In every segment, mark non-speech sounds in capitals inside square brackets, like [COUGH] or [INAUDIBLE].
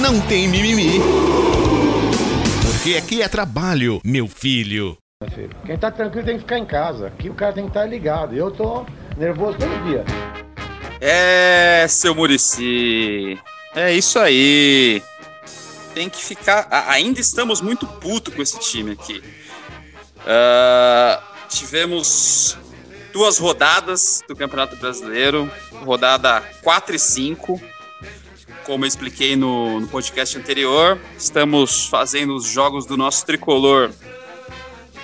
não tem mimimi. Porque aqui é trabalho, meu filho. Quem tá tranquilo tem que ficar em casa. Aqui o cara tem que estar ligado. Eu tô nervoso todo dia. É, seu Murici. É isso aí. Tem que ficar. Ainda estamos muito puto com esse time aqui. Uh, tivemos duas rodadas do Campeonato Brasileiro, rodada 4 e 5. Como eu expliquei no, no podcast anterior, estamos fazendo os jogos do nosso tricolor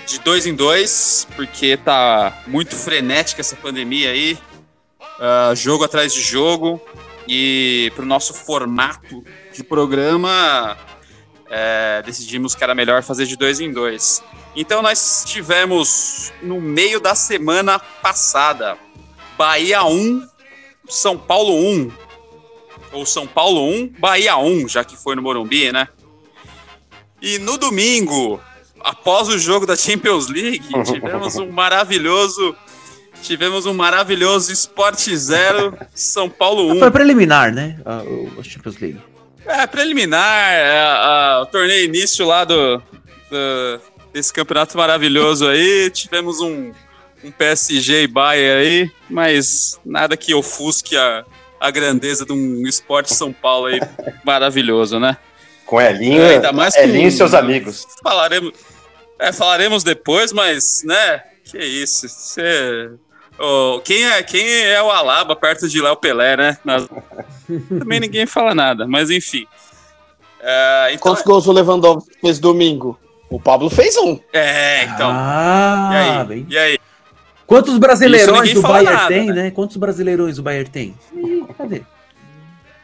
de dois em dois, porque tá muito frenética essa pandemia aí. Uh, jogo atrás de jogo. E para o nosso formato de programa, é, decidimos que era melhor fazer de dois em dois. Então nós tivemos no meio da semana passada Bahia 1, São Paulo 1. Ou São Paulo 1, Bahia 1, já que foi no Morumbi, né? E no domingo, após o jogo da Champions League, [LAUGHS] tivemos um maravilhoso Tivemos um maravilhoso Sport Zero, São Paulo 1. Foi preliminar, né? O Champions League. É, preliminar, é, a, o torneio início lá do, do, desse campeonato maravilhoso aí. Tivemos um, um PSG e Bayern aí, mas nada que ofusque a, a grandeza de um esporte São Paulo aí maravilhoso, né? Com Elinho, é, ainda mais Elinho com, e seus amigos. Falaremos, é, falaremos depois, mas, né? Que isso, você Oh, quem, é, quem é o Alaba perto de Léo Pelé, né? [LAUGHS] Também ninguém fala nada, mas enfim. Uh, então... Quantos gols o Lewandowski fez domingo? O Pablo fez um. É, então. Ah, e aí? Bem... E aí? Quantos brasileirões o Bayern nada, tem, né? né? Quantos brasileirões o Bayern tem? Cadê?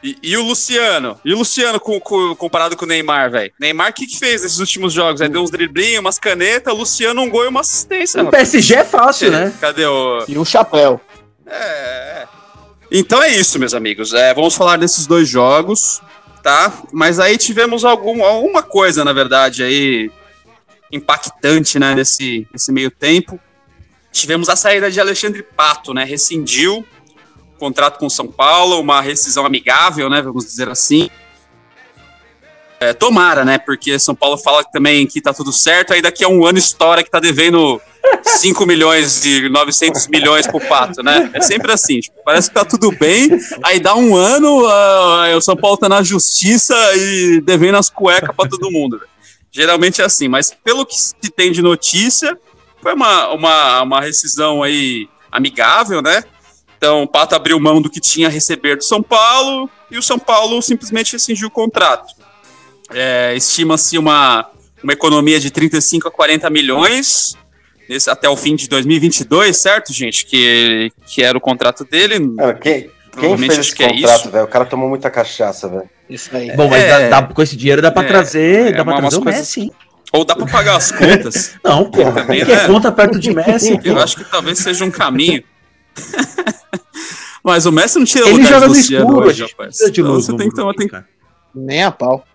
E, e, o Luciano? E o Luciano com, com, comparado com o Neymar, velho? Neymar, o que, que fez nesses últimos jogos? Aí deu uns driblinhos, umas canetas, o Luciano um gol e uma assistência. O PSG é fácil, né? Cadê o. E o chapéu. É, é. Então é isso, meus amigos. É, vamos falar desses dois jogos, tá? Mas aí tivemos algum, alguma coisa, na verdade, aí impactante, né, nesse, nesse meio tempo. Tivemos a saída de Alexandre Pato, né? Rescindiu contrato com São Paulo, uma rescisão amigável, né? Vamos dizer assim. É, tomara, né? Porque São Paulo fala também que tá tudo certo, aí daqui a um ano estoura que tá devendo [LAUGHS] 5 milhões e 900 milhões pro Pato, né? É sempre assim, tipo, parece que tá tudo bem, aí dá um ano, uh, o São Paulo tá na justiça e devendo as cuecas para todo mundo. Geralmente é assim, mas pelo que se tem de notícia, foi uma, uma, uma rescisão aí amigável, né? Então, o Pato abriu mão do que tinha a receber do São Paulo e o São Paulo simplesmente rescindiu o contrato. É, Estima-se uma, uma economia de 35 a 40 milhões nesse, até o fim de 2022, certo, gente? Que, que era o contrato dele. É, quem, quem fez esse que é contrato, é velho? O cara tomou muita cachaça, velho. Isso aí. Bom, mas é, dá, dá, com esse dinheiro dá pra é, trazer, é dá pra trazer o Messi, coisas... Ou dá pra pagar as contas. [LAUGHS] Não, pô. Também, né? conta perto de Messi. Eu acho que talvez seja um caminho. [LAUGHS] Mas o Messi não tira Ele lugar joga no escuro, hoje, rapaz. De então, você tem que tomar. Tem... Nem a pau.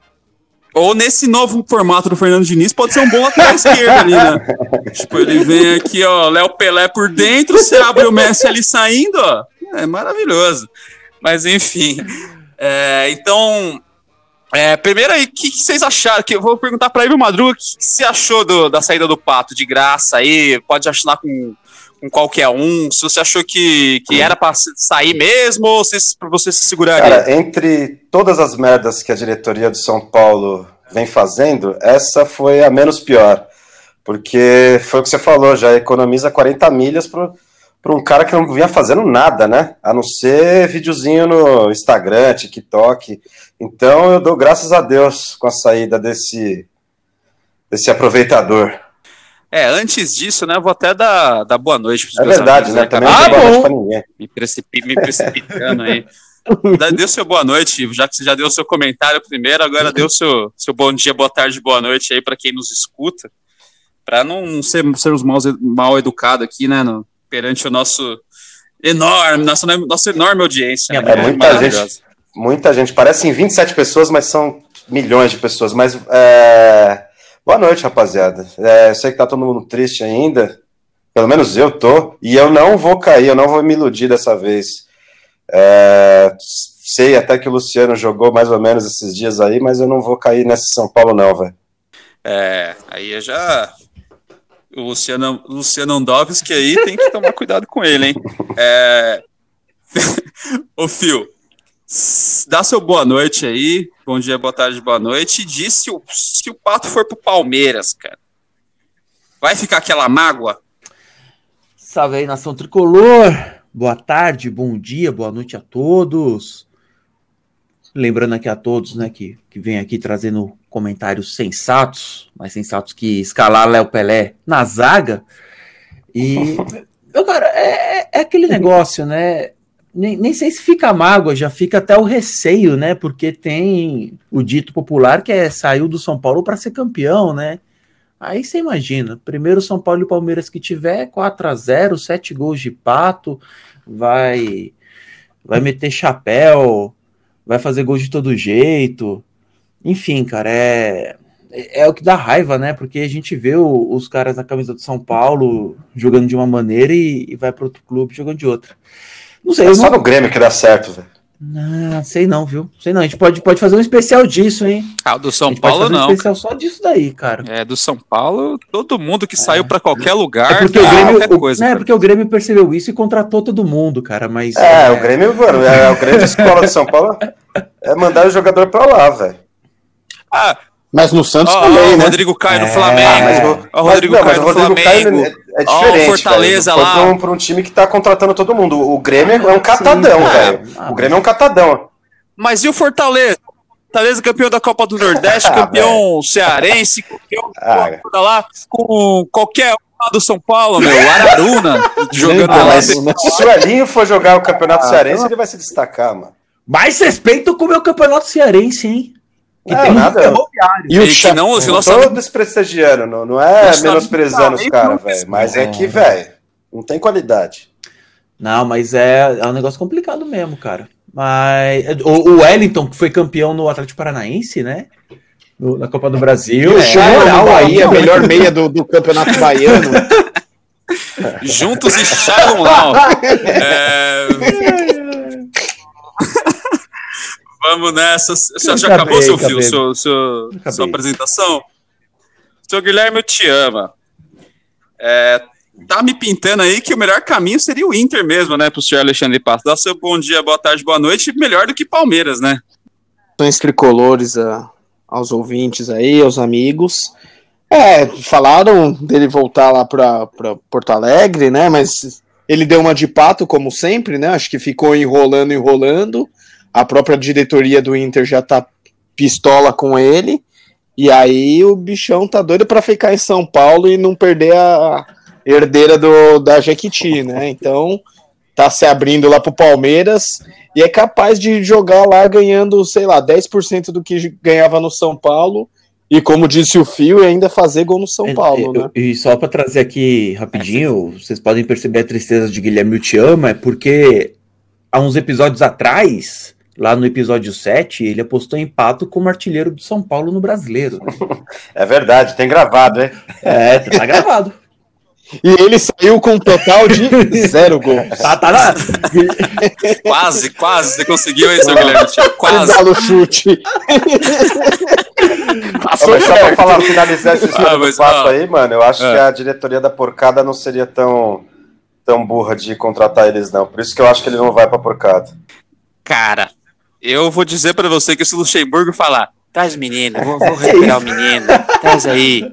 Ou nesse novo formato do Fernando Diniz, pode ser um bom lateral esquerdo ali, né? [LAUGHS] Tipo, ele vem aqui, ó, Léo Pelé por dentro, você abre o Messi ali saindo, ó. É maravilhoso. Mas enfim. É, então, é, primeiro aí, o que, que, vocês acharam? Que eu vou perguntar para Ivo Madruga o que, que você achou do, da saída do Pato de graça aí? Pode assinar com com qualquer um? Se você achou que, que era para sair mesmo ou se, você se segurar Cara, entre todas as merdas que a diretoria do São Paulo vem fazendo, essa foi a menos pior. Porque foi o que você falou, já economiza 40 milhas para um cara que não vinha fazendo nada, né? A não ser videozinho no Instagram, TikTok. Então eu dou graças a Deus com a saída desse, desse aproveitador. É, antes disso, né, vou até dar, dar boa noite para os É verdade, amigos, né? Também ah, bom! Me, precipi, me precipitando aí. dê seu boa noite, já que você já deu o seu comentário primeiro, agora deu seu, seu bom dia, boa tarde, boa noite aí para quem nos escuta, para não ser, sermos mal, mal educados aqui, né, no, perante o nosso enorme, nossa, nossa enorme audiência. É, né, é muita gente, muita gente, parecem 27 pessoas, mas são milhões de pessoas, mas é... boa noite, rapaziada. É, sei que tá todo mundo triste ainda, pelo menos eu tô, e eu não vou cair, eu não vou me iludir dessa vez. É, sei até que o Luciano jogou mais ou menos esses dias aí, mas eu não vou cair nesse São Paulo, não, velho. É, aí eu já. O Luciano, Luciano Andovski aí tem que tomar cuidado com ele, hein? É... [LAUGHS] Ô, Fio, dá seu boa noite aí. Bom dia, boa tarde, boa noite. E diz se o, se o Pato for pro Palmeiras, cara. Vai ficar aquela mágoa? Salve aí, nação tricolor. Boa tarde, bom dia, boa noite a todos. Lembrando aqui a todos, né, que, que vem aqui trazendo comentários sensatos, mais sensatos que escalar Léo Pelé na zaga. E, [LAUGHS] meu cara, é, é aquele negócio, né? Nem, nem sei se fica mágoa, já fica até o receio, né? Porque tem o dito popular que é saiu do São Paulo para ser campeão, né? Aí você imagina, primeiro São Paulo e Palmeiras que tiver 4 a 0 7 gols de pato, vai vai meter chapéu, vai fazer gol de todo jeito. Enfim, cara, é, é, é o que dá raiva, né? Porque a gente vê o, os caras na camisa do São Paulo jogando de uma maneira e, e vai para outro clube jogando de outra. Não sei. É só não... no Grêmio que dá certo, velho. Ah, sei não, viu? Sei não. A gente pode, pode fazer um especial disso, hein? Ah, do São Paulo não. Um especial só disso daí, cara. É, do São Paulo, todo mundo que é. saiu para qualquer lugar. É porque, o Grêmio, coisa, é, porque o Grêmio percebeu isso e contratou todo mundo, cara. Mas. É, é... o Grêmio, mano, é, o Grêmio escola de São Paulo é mandar o jogador pra lá, velho. Ah, mas no Santos oh, também, né? Rodrigo Caio no é. Flamengo. Ah, mas, o, o Rodrigo Caio no Flamengo. Caio é, é diferente. Oh, Fortaleza lá. Foi um, pra um time que tá contratando todo mundo. O Grêmio é um catadão, velho. Ah, o Grêmio é um catadão. Mas e o Fortaleza? Fortaleza campeão da Copa do Nordeste, [LAUGHS] ah, campeão cearense, campeão [LAUGHS] ah, lá com qualquer um do São Paulo, meu, Araruna, [LAUGHS] jogando ah, lá. Se o Elinho for jogar o Campeonato ah, Cearense, ele vai se destacar, mano. Mais respeito com o meu Campeonato Cearense, hein? Que é, tem nada. E o que não, não, não tô desprestigiando, não, não é menosprezando os caras, velho. Mas é que, velho, não tem qualidade. Não, mas é, é um negócio complicado mesmo, cara. Mas o, o Wellington, que foi campeão no Atlético Paranaense, né? No, na Copa do Brasil. É, é moral aí, a melhor meia do, do Campeonato Baiano. [LAUGHS] [LAUGHS] Juntos e Sharon [LAUGHS] é... Vamos nessa. Você já acabou seu fio, seu, seu, sua apresentação? Seu Guilherme, eu te ama. É, tá me pintando aí que o melhor caminho seria o Inter mesmo, né, pro senhor Alexandre Passo. Dá seu bom dia, boa tarde, boa noite, melhor do que Palmeiras, né? São tricolores a, aos ouvintes aí, aos amigos. É, falaram dele voltar lá para Porto Alegre, né, mas ele deu uma de pato, como sempre, né, acho que ficou enrolando, enrolando. A própria diretoria do Inter já tá pistola com ele. E aí o bichão tá doido para ficar em São Paulo e não perder a, herdeira do, da Jequiti, né? Então tá se abrindo lá pro Palmeiras e é capaz de jogar lá ganhando, sei lá, 10% do que ganhava no São Paulo. E como disse o Fio, ainda fazer gol no São é, Paulo, né? E só para trazer aqui rapidinho, vocês podem perceber a tristeza de Guilherme Te Ama, é porque há uns episódios atrás, lá no episódio 7, ele apostou em pato como artilheiro do São Paulo no brasileiro. É verdade, tem gravado, hein? É, tá gravado. E ele saiu com um total de [LAUGHS] zero gols. Tá, tá lá. quase, quase. Você conseguiu aí, seu Guilherme? Quase. Dá no chute. Passou mas só pra falar, finalizar esse ah, mas, fato aí, mano, eu acho é. que a diretoria da porcada não seria tão, tão burra de contratar eles, não. Por isso que eu acho que ele não vai pra porcada. Cara, eu vou dizer pra você que se o Luxemburgo falar, traz menino, vou, vou [LAUGHS] recuperar o menino, traz aí.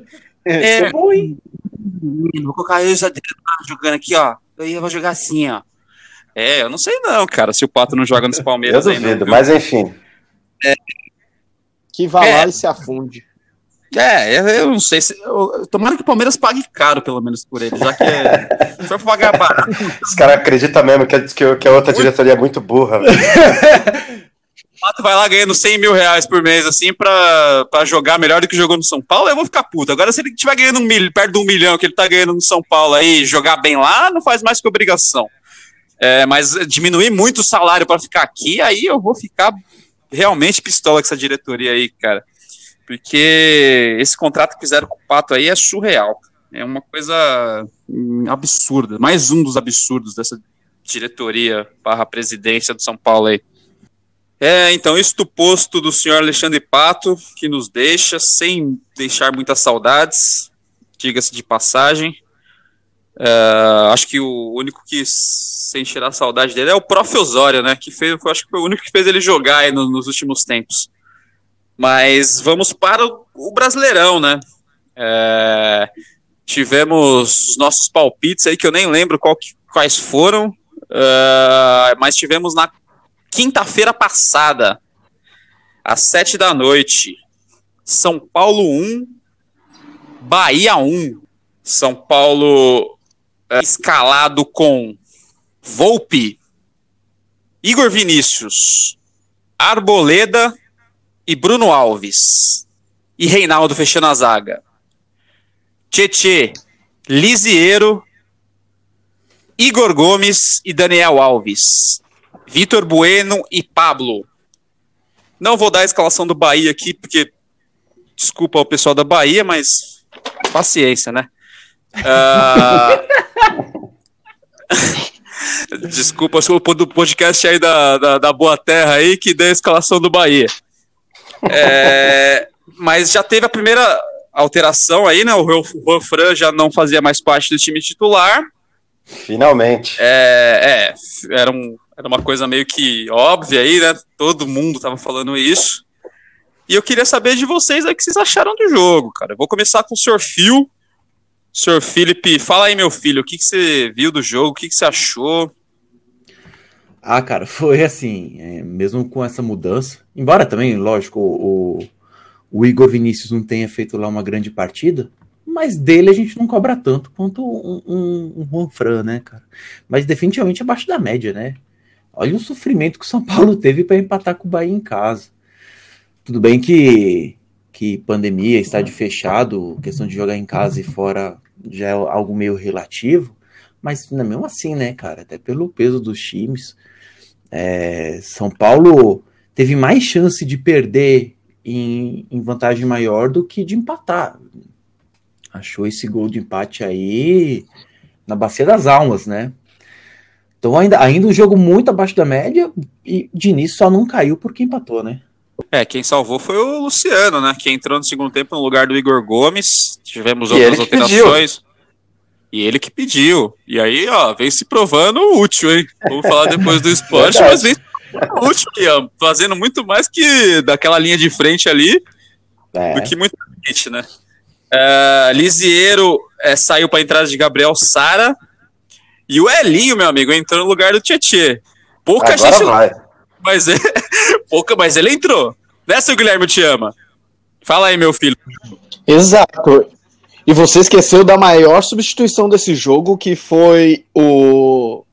É, é bom, hein? Vou colocar eu jogando aqui, ó. Eu vou jogar assim, ó. É, eu não sei não, cara, se o Pato não joga nos Palmeiras eu duvido, não, mas enfim. É. Que vá é. lá e se afunde. É, eu, não sei se. Eu, tomara que o Palmeiras pague caro, pelo menos, por ele, já que é. Se for pagar barato. Os caras acreditam mesmo que, que, que a outra diretoria é muito burra. velho. [LAUGHS] Pato vai lá ganhando 100 mil reais por mês, assim, pra, pra jogar melhor do que jogou no São Paulo, eu vou ficar puto. Agora, se ele estiver ganhando um milho, perto de um milhão que ele tá ganhando no São Paulo aí, jogar bem lá, não faz mais que obrigação. É, mas diminuir muito o salário pra ficar aqui, aí eu vou ficar realmente pistola com essa diretoria aí, cara. Porque esse contrato que fizeram com o Pato aí é surreal. É uma coisa hum, absurda. Mais um dos absurdos dessa diretoria barra presidência do São Paulo aí. É, então, isso do posto do senhor Alexandre Pato, que nos deixa, sem deixar muitas saudades, diga-se de passagem. É, acho que o único que, sem tirar saudade dele, é o próprio Osório, né? Que fez, acho que foi o único que fez ele jogar nos últimos tempos. Mas vamos para o, Brasileirão, né? É, tivemos os nossos palpites aí, que eu nem lembro quais foram, é, mas tivemos na quinta-feira passada, às sete da noite, São Paulo 1, Bahia 1. São Paulo é, escalado com Volpe, Igor Vinícius, Arboleda e Bruno Alves. E Reinaldo fechando a zaga. Tietê, Lisiero, Igor Gomes e Daniel Alves. Vitor Bueno e Pablo. Não vou dar a escalação do Bahia aqui, porque desculpa ao pessoal da Bahia, mas paciência, né? Ah, [LAUGHS] desculpa acho que o do podcast aí da, da, da Boa Terra aí que deu a escalação do Bahia. É, mas já teve a primeira alteração aí, né? O Juan Fran já não fazia mais parte do time titular. Finalmente. É, é, era, um, era uma coisa meio que óbvia aí, né? Todo mundo tava falando isso. E eu queria saber de vocês o que vocês acharam do jogo, cara. Eu vou começar com o Sr. Phil. Sr. Felipe, fala aí, meu filho, o que, que você viu do jogo, o que, que você achou? Ah, cara, foi assim, é, mesmo com essa mudança, embora também, lógico, o, o- o Igor Vinícius não tenha feito lá uma grande partida, mas dele a gente não cobra tanto quanto um, um, um Juan Fran, né, cara? Mas definitivamente abaixo da média, né? Olha o sofrimento que o São Paulo [LAUGHS] teve para empatar com o Bahia em casa. Tudo bem que, que pandemia, estádio fechado, questão de jogar em casa e fora já é algo meio relativo, mas não é mesmo assim, né, cara? Até pelo peso dos times. É, São Paulo teve mais chance de perder em, em vantagem maior do que de empatar. Achou esse gol de empate aí na bacia das almas, né? Então ainda, ainda um jogo muito abaixo da média e Diniz só não caiu porque empatou, né? É, quem salvou foi o Luciano, né? Que entrou no segundo tempo no lugar do Igor Gomes. Tivemos E outras alterações. E ele que pediu. E aí, ó, vem se provando útil, hein? Vamos falar depois do esporte, mas vem útil, Ian. Fazendo muito mais que daquela linha de frente ali É, do que muita gente, né? Lisiero é, saiu para entrada de Gabriel Sara. E o Elinho, meu amigo, entrou no lugar do Tietê. Pouca Agora gente vai. mas, é- [LAUGHS] pouca, mas ele entrou. Né, seu Guilherme te ama? Fala aí, meu filho. Exato. E você esqueceu da maior substituição desse jogo, que foi o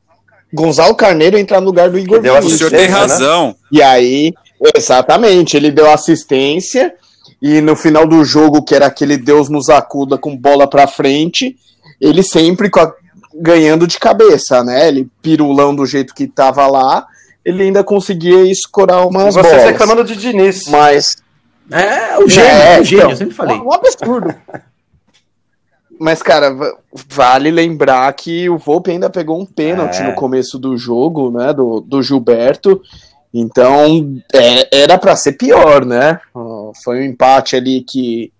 Gonzalo Carneiro entrar no lugar do Igor deu O Vinícius. senhor tem né? razão. E aí, exatamente, ele deu assistência e no final do jogo, que era aquele Deus nos acuda com bola pra frente, ele sempre com a- ganhando de cabeça, né? Ele pirulão do jeito que tava lá, ele ainda conseguia escorar umas vocês bolas. reclamando de Diniz. Mas é o gênio, É, o gênio, então, eu sempre falei. Um absurdo. Mas, cara, va- vale lembrar que o Volpe ainda pegou um pênalti É. no começo do jogo, né? Do, do Gilberto. Então, é- era pra ser pior, né? Foi um empate ali que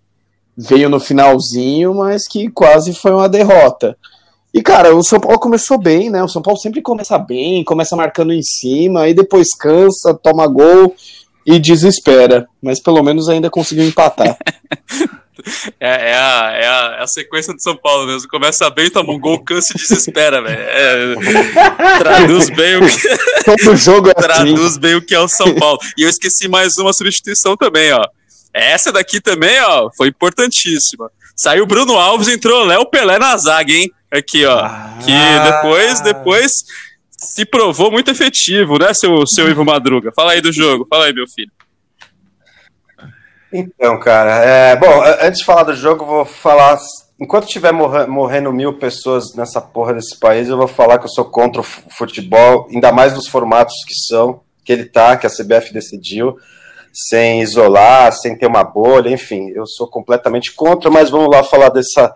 veio no finalzinho, mas que quase foi uma derrota. E, cara, o São Paulo começou bem, né? O São Paulo sempre começa bem, começa marcando em cima, aí depois cansa, toma gol e desespera. Mas pelo menos ainda conseguiu empatar. [LAUGHS] É, é a, é, a, é a sequência do São Paulo mesmo. Começa bem, toma um gol, cansa e desespera, velho. É, [LAUGHS] traduz bem o que [LAUGHS] Todo jogo é assim. traduz bem o que é o São Paulo. E eu esqueci mais uma substituição também, ó. Essa daqui também, ó, foi importantíssima. Saiu Bruno Alves, entrou Léo Pelé na zaga, hein? Aqui, ó. Ah. Que depois, depois se provou muito efetivo, né, seu, seu Ivo Madruga? Fala aí do jogo, fala aí, meu filho. Então, cara, é, bom, antes de falar do jogo, eu vou falar. Enquanto tiver morra- morrendo mil pessoas nessa porra desse país, eu vou falar que eu sou contra o fu- futebol, ainda mais nos formatos que são, que ele tá, que a CBF decidiu, sem isolar, sem ter uma bolha, enfim, eu sou completamente contra, mas vamos lá falar dessa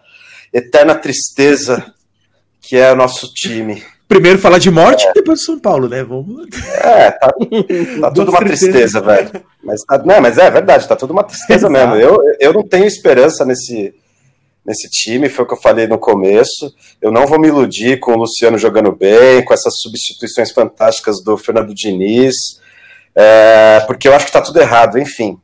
eterna tristeza que é o nosso time. Primeiro falar de morte, depois São Paulo, né? Vamos. É, tá, tá tudo uma tristeza, velho. Mas, tá, não, mas é verdade, tá tudo uma tristeza mesmo. Eu, eu não tenho esperança nesse, nesse time, foi o que eu falei no começo. Eu não vou me iludir com o Luciano jogando bem, com essas substituições fantásticas do Fernando Diniz, é, porque eu acho que tá tudo errado, enfim.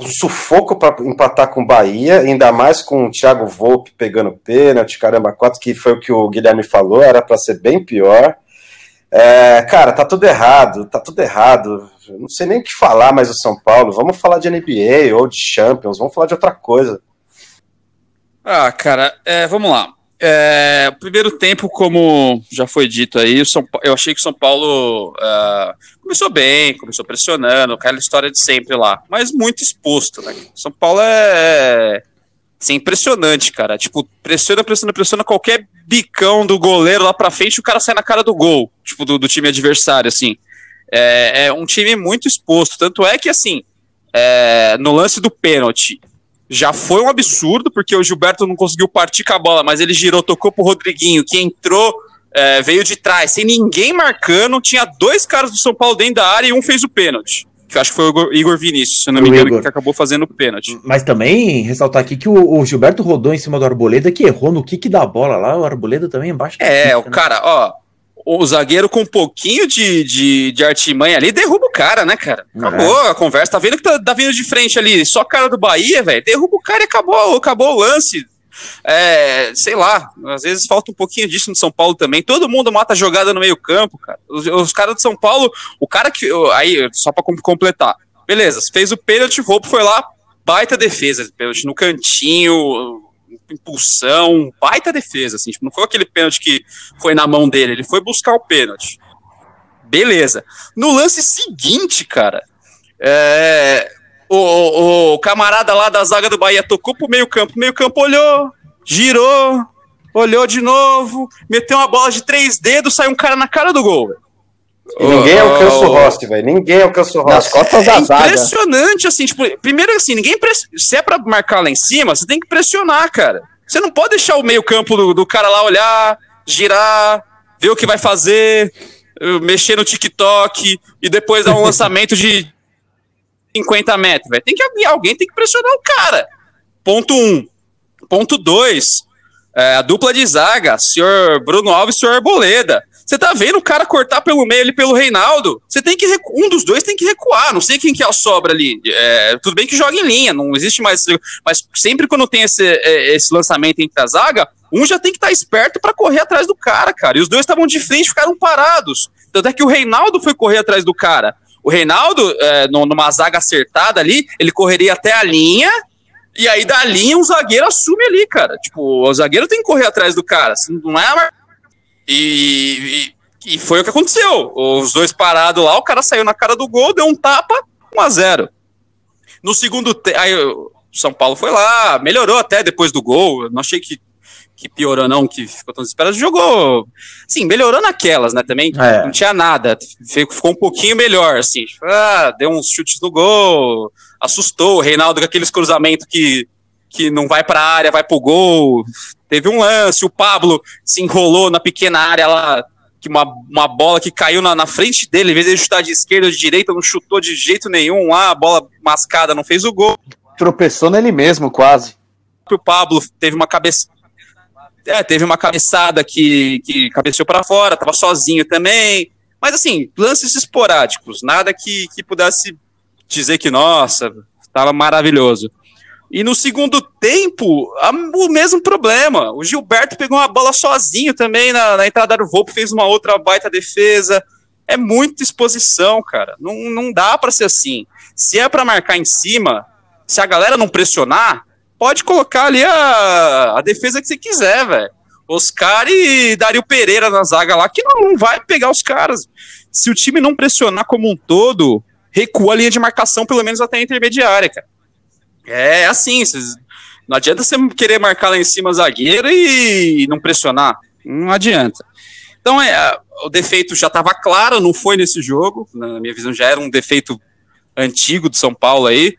Um sufoco para empatar com o Bahia, ainda mais com o Thiago Volpe pegando pênalti, caramba, quatro, que foi o que o Guilherme falou, era para ser bem pior. É, cara, tá tudo errado, tá tudo errado. Não sei nem o que falar mais do São Paulo. Vamos falar de NBA ou de Champions, vamos falar de outra coisa. Ah, cara, é, vamos lá. É, o primeiro tempo, como já foi dito aí, São eu achei que o São Paulo ah, começou bem, começou pressionando, aquela história de sempre lá, mas muito exposto, né? São Paulo é, assim, impressionante, cara. Tipo, pressiona, pressiona, pressiona qualquer bicão do goleiro lá pra frente, o cara sai na cara do gol, tipo, do, do time adversário, assim. É, é um time muito exposto, tanto é que, assim, é, no lance do pênalti, já foi um absurdo, porque o Gilberto não conseguiu partir com a bola, mas ele girou, tocou pro Rodriguinho, que entrou, é, veio de trás, sem ninguém marcando. Tinha dois caras do São Paulo dentro da área e um fez o pênalti. Que eu acho que foi o Igor- Vinícius, se eu não me engano, Igor. que acabou fazendo o pênalti. Mas também ressaltar aqui que o, o Gilberto rodou em cima do Arboleda, que errou no kick da bola lá. O Arboleda também embaixo. É, o né? cara, ó. O zagueiro com um pouquinho de, de, de artimanha ali derruba o cara, né, cara? Acabou a conversa. Tá vendo que tá, tá vindo de frente ali, só cara do Bahia, velho. Derruba o cara e acabou, acabou o lance. É, sei lá, às vezes falta um pouquinho disso no São Paulo também. Todo mundo mata jogada no meio-campo, cara. Os, os caras de São Paulo, o cara que. Aí, só pra com- completar. Beleza, fez o pênalti, o Roupo foi lá, baita defesa. Pênalti no cantinho, impulsão, baita defesa, assim. Tipo, não foi aquele pênalti que foi na mão dele, ele foi buscar o pênalti. Beleza. No lance seguinte, cara, é, o, o- o camarada lá da zaga do Bahia tocou pro meio campo, meio campo olhou, girou, olhou de novo, meteu uma bola de três dedos, saiu um cara na cara do gol. velho. E ninguém alcança o Oh, Rossi, velho. Ninguém alcança o Nas Rossi. costas da é zaga. impressionante, assim, tipo, primeiro assim, ninguém press... se é pra marcar lá em cima, você tem que pressionar, cara. Você não pode deixar o meio campo do, do cara lá olhar, girar, ver o que vai fazer, eh, mexer no TikTok e depois dar um [LAUGHS] lançamento de 50 metros, velho. Tem que alguém tem que pressionar o cara. Ponto um. Ponto dois. é, a dupla de zaga, senhor Bruno Alves e senhor Arboleda. Você tá vendo o cara cortar pelo meio ali pelo Reinaldo? Você tem que recu- um dos dois tem que recuar. Não sei quem que é a sobra ali. É, tudo bem que joga em linha, não existe mais. Mas sempre quando tem esse, é, esse lançamento entre a zaga, um já tem que estar esperto pra correr atrás do cara, cara. E os dois estavam de frente, ficaram parados. Tanto é que o Reinaldo foi correr atrás do cara. O Reinaldo, é, numa zaga acertada ali, ele correria até a linha. E aí, da linha, o zagueiro assume ali, cara. Tipo, o zagueiro tem que correr atrás do cara. assim, Não é a e, e, e foi o que aconteceu. Os dois parados lá, o cara saiu na cara do gol, deu um tapa, 1 a 0 No segundo tempo, aí o São Paulo foi lá, melhorou até depois do gol. Eu não achei que, que piorou, não, que ficou tão desesperado. Jogou, sim, melhorou naquelas, né? Também É. não tinha nada. Ficou, ficou um pouquinho melhor, assim. Ah, deu uns chutes no gol, assustou o Reinaldo com aqueles cruzamentos que, que não vai pra área, vai pro gol. Teve um lance, o Pablo se enrolou na pequena área lá, que uma, uma bola que caiu na, na frente dele, em vez de ele chutar de esquerda ou de direita, não chutou de jeito nenhum. Ah, a bola mascada não fez o gol. Tropeçou nele mesmo, quase. O Pablo teve uma cabeça. É, teve uma cabeçada que, que cabeceou para fora, tava sozinho também. Mas assim, lances esporádicos, nada que, que pudesse dizer que, nossa, tava maravilhoso. E no segundo tempo, a- o mesmo problema. O Gilberto pegou uma bola sozinho também na, na entrada do Volpe, fez uma outra baita defesa. É muita exposição, cara. Não, não dá para ser assim. Se é para marcar em cima, se a galera não pressionar, pode colocar ali a, a defesa que você quiser, velho. Oscar e Dario Pereira na zaga lá, que não, não vai pegar os caras. Se o time não pressionar como um todo, recua a linha de marcação, pelo menos até a intermediária, cara. É assim, cês, não adianta você querer marcar lá em cima zagueiro e não pressionar. Não adianta. Então, é, o defeito já estava claro, não foi nesse jogo. Na minha visão, já era um defeito antigo de São Paulo aí.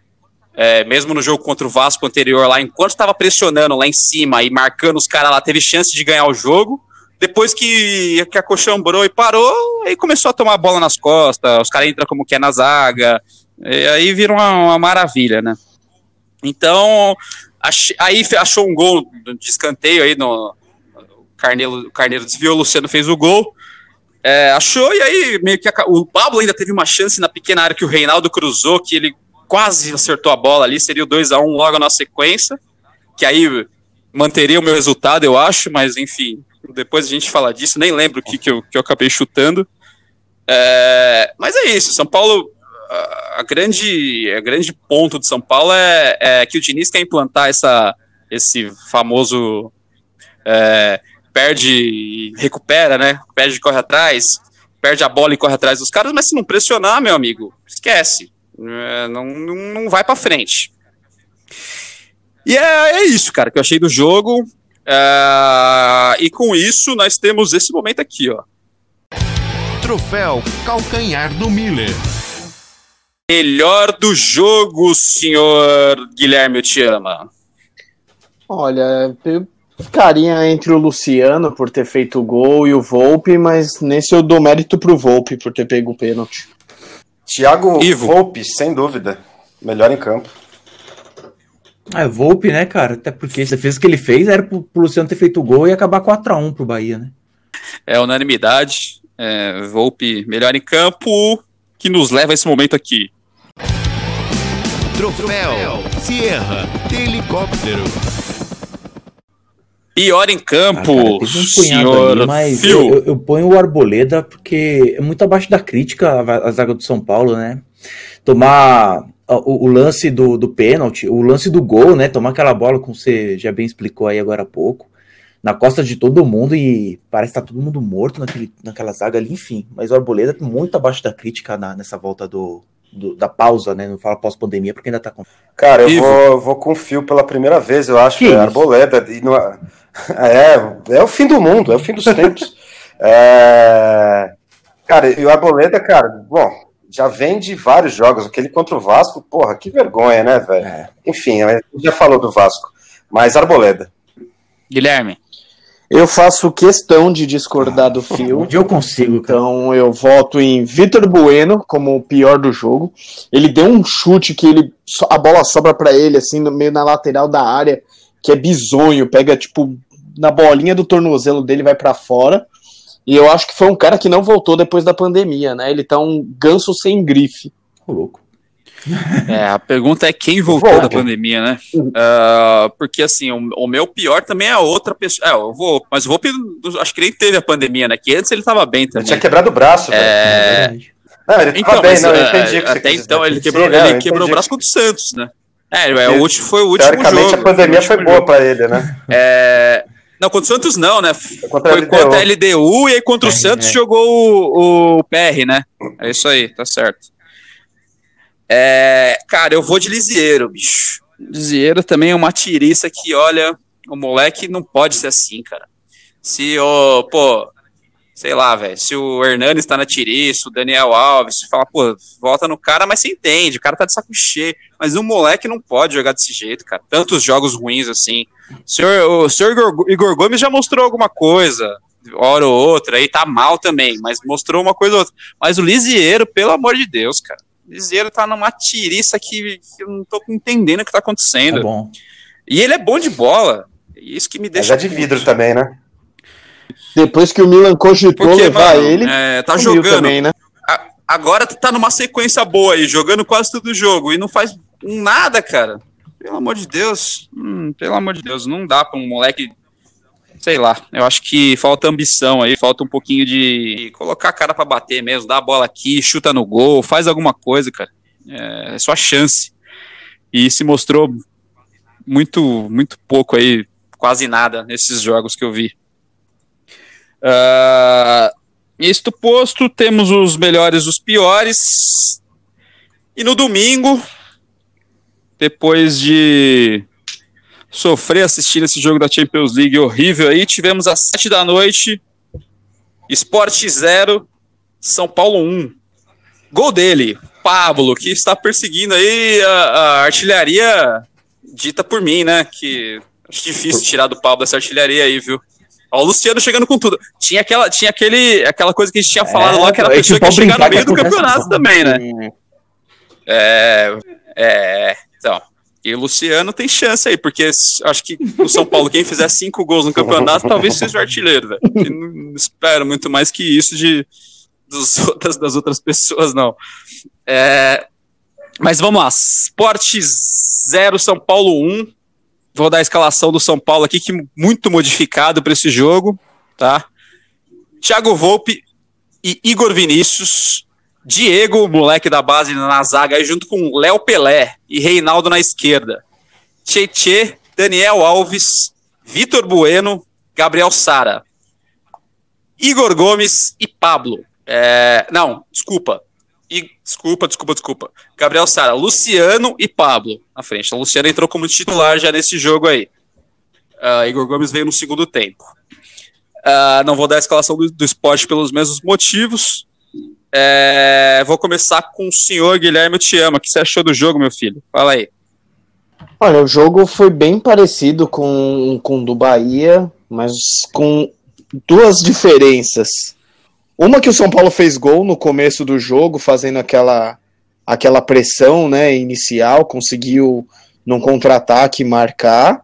É, mesmo no jogo contra o Vasco anterior lá, enquanto estava pressionando lá em cima e marcando os caras lá, teve chance de ganhar o jogo. Depois que, que acochambrou e parou, aí começou a tomar a bola nas costas, os caras entram como que é na zaga, e aí vira uma, uma maravilha, né? Então, aí achou um gol de escanteio aí no. O Carneiro, o Carneiro desviou, o Luciano fez o gol. É, achou, e aí meio que a, o Pablo ainda teve uma chance na pequena área que o Reinaldo cruzou, que ele quase acertou a bola ali, seria o 2 a 1 logo na sequência, que aí manteria o meu resultado, eu acho, mas enfim, depois a gente fala disso, nem lembro o que, que, eu, que eu acabei chutando. É, mas é isso, São Paulo, a grande, a grande ponto de São Paulo é, é que o Diniz quer implantar essa, esse famoso é, perde e recupera, né? Perde e corre atrás, perde a bola e corre atrás dos caras, mas se não pressionar, meu amigo, esquece. É, não, não, não vai para frente. E é, é, isso, cara, que eu achei do jogo. É, e com isso, nós temos esse momento aqui, ó. Troféu Calcanhar do Miller. Melhor do jogo, senhor Guilherme, eu te ama. Olha, eu ficaria entre o Luciano por ter feito o gol e o Volpe, mas nesse eu dou mérito pro Volpe por ter pego o pênalti. Thiago Ivo. Volpe, sem dúvida. Melhor em campo. É, Volpe, né, cara? Até porque você fez o que ele fez, era pro, pro Luciano ter feito o gol e acabar 4x1 pro Bahia, né? É unanimidade. É, Volpe melhor em campo, que nos leva a esse momento aqui. Troféu Sierra Helicóptero. Pior em campo, ah, cara, um senhor ali, mas eu, eu, ponho o Arboleda porque é muito abaixo da crítica a, a zaga do São Paulo, né? Tomar o, o, lance do, do pênalti, o lance do gol, né? Tomar aquela bola, como você já bem explicou aí agora há pouco, na costa de todo mundo e parece que tá todo mundo morto naquele, naquela zaga ali, enfim. Mas o Arboleda tá muito abaixo da crítica na, nessa volta do, do, da pausa, né? Não fala pós-pandemia, porque ainda tá com. Cara, eu vou, vou com fio pela primeira vez, eu acho, que é Arboleda. E não, é, [LAUGHS] é, é o fim do mundo, é o fim dos tempos. é, cara, e o Arboleda, cara, bom, já vem de vários jogos. Aquele contra o Vasco, porra, que vergonha, né, velho? É. Enfim, já falou do Vasco. Mas Arboleda. Guilherme. Eu faço questão de discordar do fio. Onde eu consigo. Cara. Então eu voto em Vitor Bueno como o pior do jogo. Ele deu um chute que ele a bola sobra para ele assim no meio na lateral da área, que é bizonho, pega tipo na bolinha do tornozelo dele vai para fora. E eu acho que foi um cara que não voltou depois da pandemia, né? Ele tá um ganso sem grife. louco. É, a pergunta é quem voltou Volta. da pandemia, né? Uh, porque assim, o, o, meu pior também é outra pessoa. É, eu vou, mas o Volpe acho que nem teve a pandemia, né? Que antes ele tava bem também. Ele tinha quebrado o braço, é... Não, ele então, bem, mas, não, eu entendi que Até então ele quebrou, Sim, ele quebrou o braço contra o Santos, né? É, é o último, foi o último Teoricamente jogo. a pandemia foi, foi boa para ele, né? É... Não, contra o Santos não, né? Foi contra, foi contra a LDU e aí contra o é, Santos é. jogou o, o PR, né? É isso aí, tá certo. É, cara, eu vou de Lisieiro, bicho. Lisieiro também é uma tiriça que, olha, o moleque não pode ser assim, cara. Se, oh, pô, sei lá, velho, se o Hernani está na tiriça, o Daniel Alves, você fala, pô, volta no cara, mas você entende, o cara tá de saco cheio. Mas o moleque não pode jogar desse jeito, cara. Tantos jogos ruins assim. O senhor, o senhor Igor, Igor Gomes já mostrou alguma coisa, hora ou outra, aí tá mal também, mas mostrou uma coisa ou outra. Mas o Lisieiro, pelo amor de Deus, cara. Liseiro tá numa tiriça que, que eu não tô entendendo o que tá acontecendo. É bom. E ele é bom de bola. Isso que me deixa. Mas é de vidro também, né? Depois que o Milan cogitou Porque, levar mano, ele. É, tá jogando. Também, né? agora tá numa sequência boa aí, jogando quase todo o jogo. E não faz nada, cara. Pelo amor de Deus. Hum, pelo amor de Deus, não dá pra um moleque sei lá, eu acho que falta ambição aí, falta um pouquinho de colocar a cara para bater mesmo, dar a bola aqui, chuta no gol, faz alguma coisa, cara. É, é sua chance. E se mostrou muito, muito pouco aí, quase nada nesses jogos que eu vi. Uh, isto posto, temos os melhores os piores. E no domingo, depois de sofrer assistindo esse jogo da Champions League horrível aí. Tivemos às 7 da noite, Sport 0, São Paulo 1. Gol dele, Pablo, que está perseguindo aí a, a artilharia dita por mim, né? Que acho difícil tirar do Pablo essa artilharia aí, viu? Ó, o Luciano chegando com tudo. Tinha aquela, tinha aquele, aquela coisa que a gente tinha falado é, lá, que era a pessoa que ia chegar no meio do campeonato também, né? É, é, então, e o Luciano tem chance aí, porque acho que o São Paulo, quem fizer cinco gols no campeonato, talvez seja o artilheiro, velho. Não espero muito mais que isso de dos [LAUGHS] outras, das outras pessoas, não. É, mas vamos lá. Sport 0, São Paulo 1. Vou dar a escalação do São Paulo aqui, que muito modificado para esse jogo, tá? Thiago Volpe e Igor Vinícius Diego, moleque da base na zaga, aí junto com Léo Pelé e Reinaldo na esquerda. Tietê, Daniel Alves, Vitor Bueno, Gabriel Sara. Igor Gomes e Pablo. É, não, desculpa. I, desculpa, desculpa, desculpa. Gabriel Sara, Luciano e Pablo na frente. O Luciano entrou como titular já nesse jogo aí. Uh, Igor Gomes veio no segundo tempo. Uh, não vou dar a escalação do, do esporte pelos mesmos motivos. É, vou começar com o senhor Guilherme, te amo. O que você achou do jogo, meu filho? Fala aí. Olha, o jogo foi bem parecido com, com o do Bahia, mas com duas diferenças. Uma que o São Paulo fez gol no começo do jogo, fazendo aquela, aquela pressão né, inicial, conseguiu num contra-ataque marcar.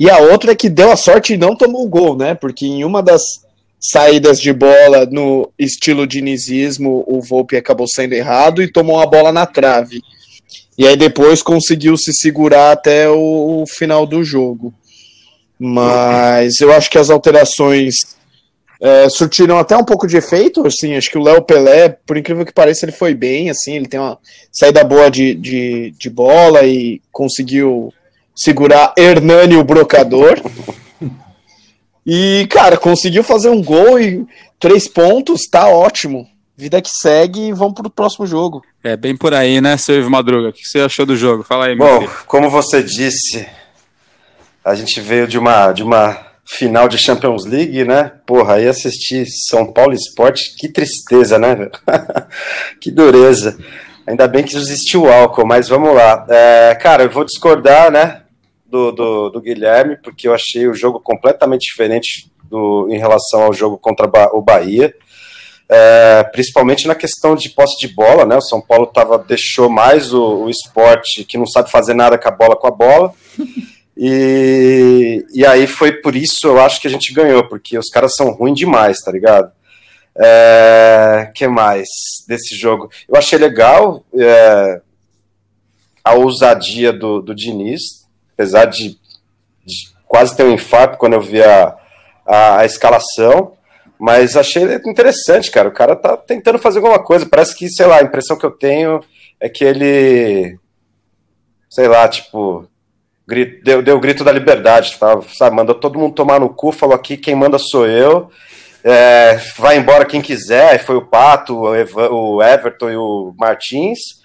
E a outra é que deu a sorte e não tomou gol, né? Porque em uma das saídas de bola no estilo dinizismo, o Volpe acabou sendo errado e tomou a bola na trave. E aí depois conseguiu se segurar até o, o final do jogo. Mas eu acho que as alterações é, surtiram até um pouco de efeito, assim, acho que o Léo Pelé, por incrível que pareça, ele foi bem, assim, ele tem uma saída boa de, de, de bola e conseguiu segurar Hernani, o brocador. E, cara, conseguiu fazer um gol e três pontos, tá ótimo. Vida que segue e vamos pro próximo jogo. É bem por aí, né, Silvio Madruga? O que você achou do jogo? Fala aí, meu Bom, como você disse, a gente veio de uma, de uma final de Champions League, né? Porra, aí assistir São Paulo Esporte, que tristeza, né? [LAUGHS] que dureza. Ainda bem que existiu álcool, mas vamos lá. É, cara, eu vou discordar, né? Do, do, do, Guilherme, porque eu achei o jogo completamente diferente do, em relação ao jogo contra o Bahia. É, principalmente na questão de posse de bola, né? O São Paulo tava, deixou mais o, o esporte que não sabe fazer nada com a bola com a bola. E, e aí foi por isso eu acho que a gente ganhou, porque os caras são ruins demais, tá ligado? É, que mais desse jogo? Eu achei legal é, a ousadia do, do Diniz, apesar de, de, quase ter um infarto quando eu vi a, a, a, escalação, mas achei interessante, cara. O cara tá tentando fazer alguma coisa. Parece que, sei lá, a impressão que eu tenho é que ele, sei lá, tipo, grito, deu, deu o grito da liberdade, tá? sabe? Mandou todo mundo tomar no cu, falou aqui: quem manda sou eu. É, vai embora quem quiser, foi o Pato, o Everton e o Martins.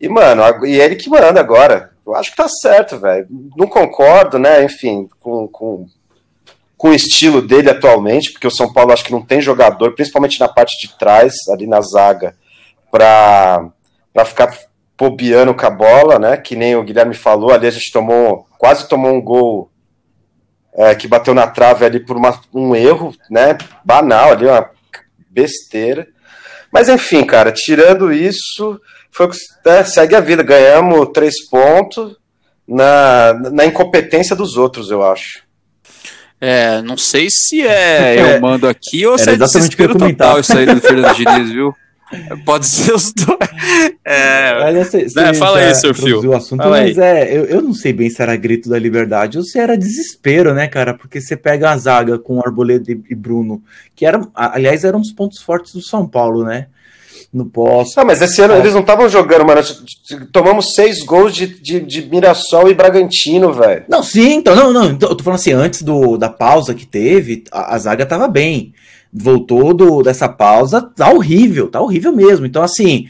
E, mano, e ele que manda agora. Eu acho que tá certo, velho. Não concordo, né? Enfim, com, com, com o estilo dele atualmente, porque o São Paulo acho que não tem jogador, principalmente na parte de trás, ali na zaga, para ficar pobiando com a bola, né? Que nem o Guilherme falou, ali a gente tomou, quase tomou um gol é, que bateu na trave ali por uma, um erro, né? Banal ali, uma besteira. Mas enfim, cara, tirando isso, foi é, segue a vida. Ganhamos três pontos na, na incompetência dos outros, eu acho. É, não sei se é [LAUGHS] eu mando aqui ou se é exatamente desespero total isso aí do Fernando Diniz, viu? Pode ser os dois. É, cê fala aí, seu fio. introduziu o assunto, Fala mas é, eu, eu não sei bem se era grito da liberdade ou se era desespero, né, cara? Porque você pega a zaga com Arboleda e Bruno, que eram, a- aliás, eram os pontos fortes do São Paulo, né? No pós. Não, mas esse ano É. eles não estavam jogando, mano. Tomamos seis gols de, de, de Mirassol e Bragantino, velho. Não, sim, então, não, não, então, eu tô falando assim, antes do, da pausa que teve, a, a zaga tava bem. Voltou do, dessa pausa, tá horrível, tá horrível mesmo. Então, assim,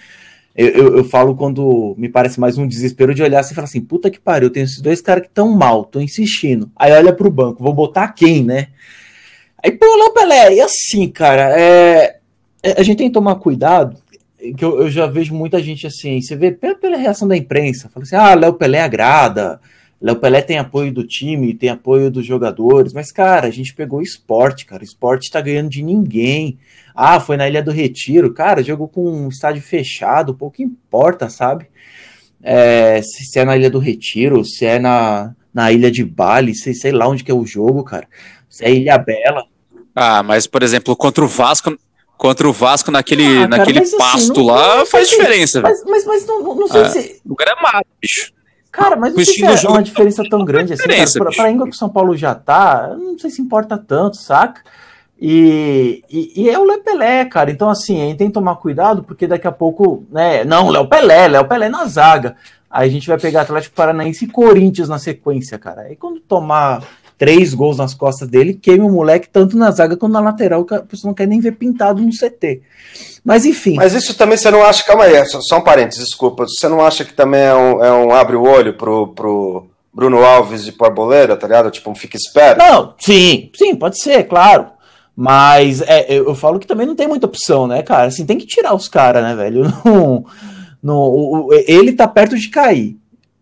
eu, eu, eu falo quando me parece mais um desespero de olhar assim e falar assim, puta que pariu, tem esses dois caras que tão mal, tô insistindo. Aí olha pro banco, vou botar quem, né? Aí, pô, Léo Pelé, e assim, cara, é, é, a gente tem que tomar cuidado, que eu, eu já vejo muita gente assim, você vê pela, reação da imprensa, fala assim, ah, Léo Pelé agrada, Léo Pelé tem apoio do time, tem apoio dos jogadores, mas, cara, a gente pegou esporte, cara. Esporte tá ganhando de ninguém. Ah, foi na Ilha do Retiro, cara, jogou com um estádio fechado, pouco importa, sabe? É, se, se é na Ilha do Retiro, se é na, na Ilha de Bali, sei, sei lá onde que é o jogo, cara. Se é Ilha Bela. Ah, mas, por exemplo, contra o Vasco, contra o Vasco naquele, Ah, cara, naquele assim, pasto não- lá, não faz diferença, velho. Mas, mas, mas não, não- sei Ah. se. O gramado, bicho. Cara, mas não sei se é jogo uma diferença tão grande assim, cara. Pra, pra língua que o São Paulo já tá, não sei se importa tanto, saca? E, e, e é o Léo Pelé, cara. Então, assim, a gente tem que tomar cuidado, porque daqui a pouco, né? Não, Léo Pelé, Léo Pelé na zaga. Aí a gente vai pegar Atlético Paranaense e Corinthians na sequência, cara. Aí quando tomar três gols nas costas dele, queima o moleque tanto na zaga quanto na lateral, que a pessoa não quer nem ver pintado no CT. Mas enfim. Mas isso também você não acha. Calma aí, só, só um parênteses, desculpa. Você não acha que também é um, é um abre o olho pro, pro Bruno Alves e pro Arboleda, tá ligado? Tipo, um fica esperto. Não, sim, sim, pode ser, claro. Mas é, eu, eu falo que também não tem muita opção, né, cara? Assim, tem que tirar os caras, né, velho? [LAUGHS] Não, não, o- ele tá perto de cair.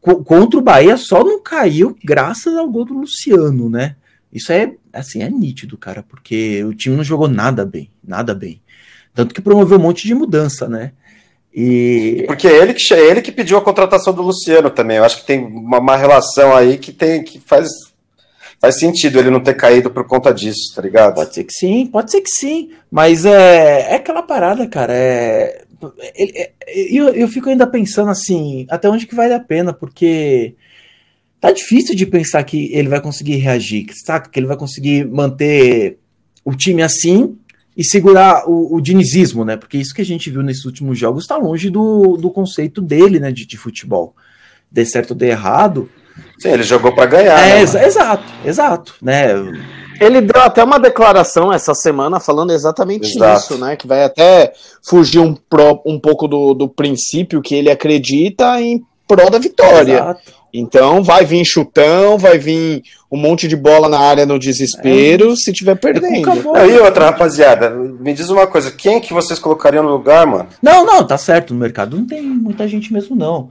Co- contra o Bahia só não caiu graças ao gol do Luciano, né? Isso é, assim, é nítido, cara, porque o time não jogou nada bem, nada bem. Tanto que promoveu um monte de mudança, né? E Porque é ele que, che- ele que pediu a contratação do Luciano também. Eu acho que tem uma, uma relação aí que tem que faz, faz sentido ele não ter caído por conta disso, tá ligado? Pode ser que sim, pode ser que sim, mas é, é aquela parada, cara. É, é- eu, eu fico ainda pensando assim, até onde que vale a pena, porque tá difícil de pensar que ele vai conseguir reagir, saca? Que ele vai conseguir manter o time assim e segurar o, o dinizismo, né? Porque isso que a gente viu nesses últimos jogos tá longe do, do conceito dele, né, de, de futebol. Dê certo ou dê errado. Sim, ele jogou pra ganhar. é, né, exa- mano? exato, exato, né? Ele deu até uma declaração essa semana falando exatamente Exato. isso, né? Que vai até fugir um, pro- um pouco do, do princípio que ele acredita em prol da vitória. Exato. Então vai vir chutão, vai vir um monte de bola na área no desespero se tiver É perdendo. Não, e outra, rapaziada, me diz uma coisa, quem que vocês colocariam no lugar, mano? Não, não, tá certo. No mercado não tem muita gente mesmo, não.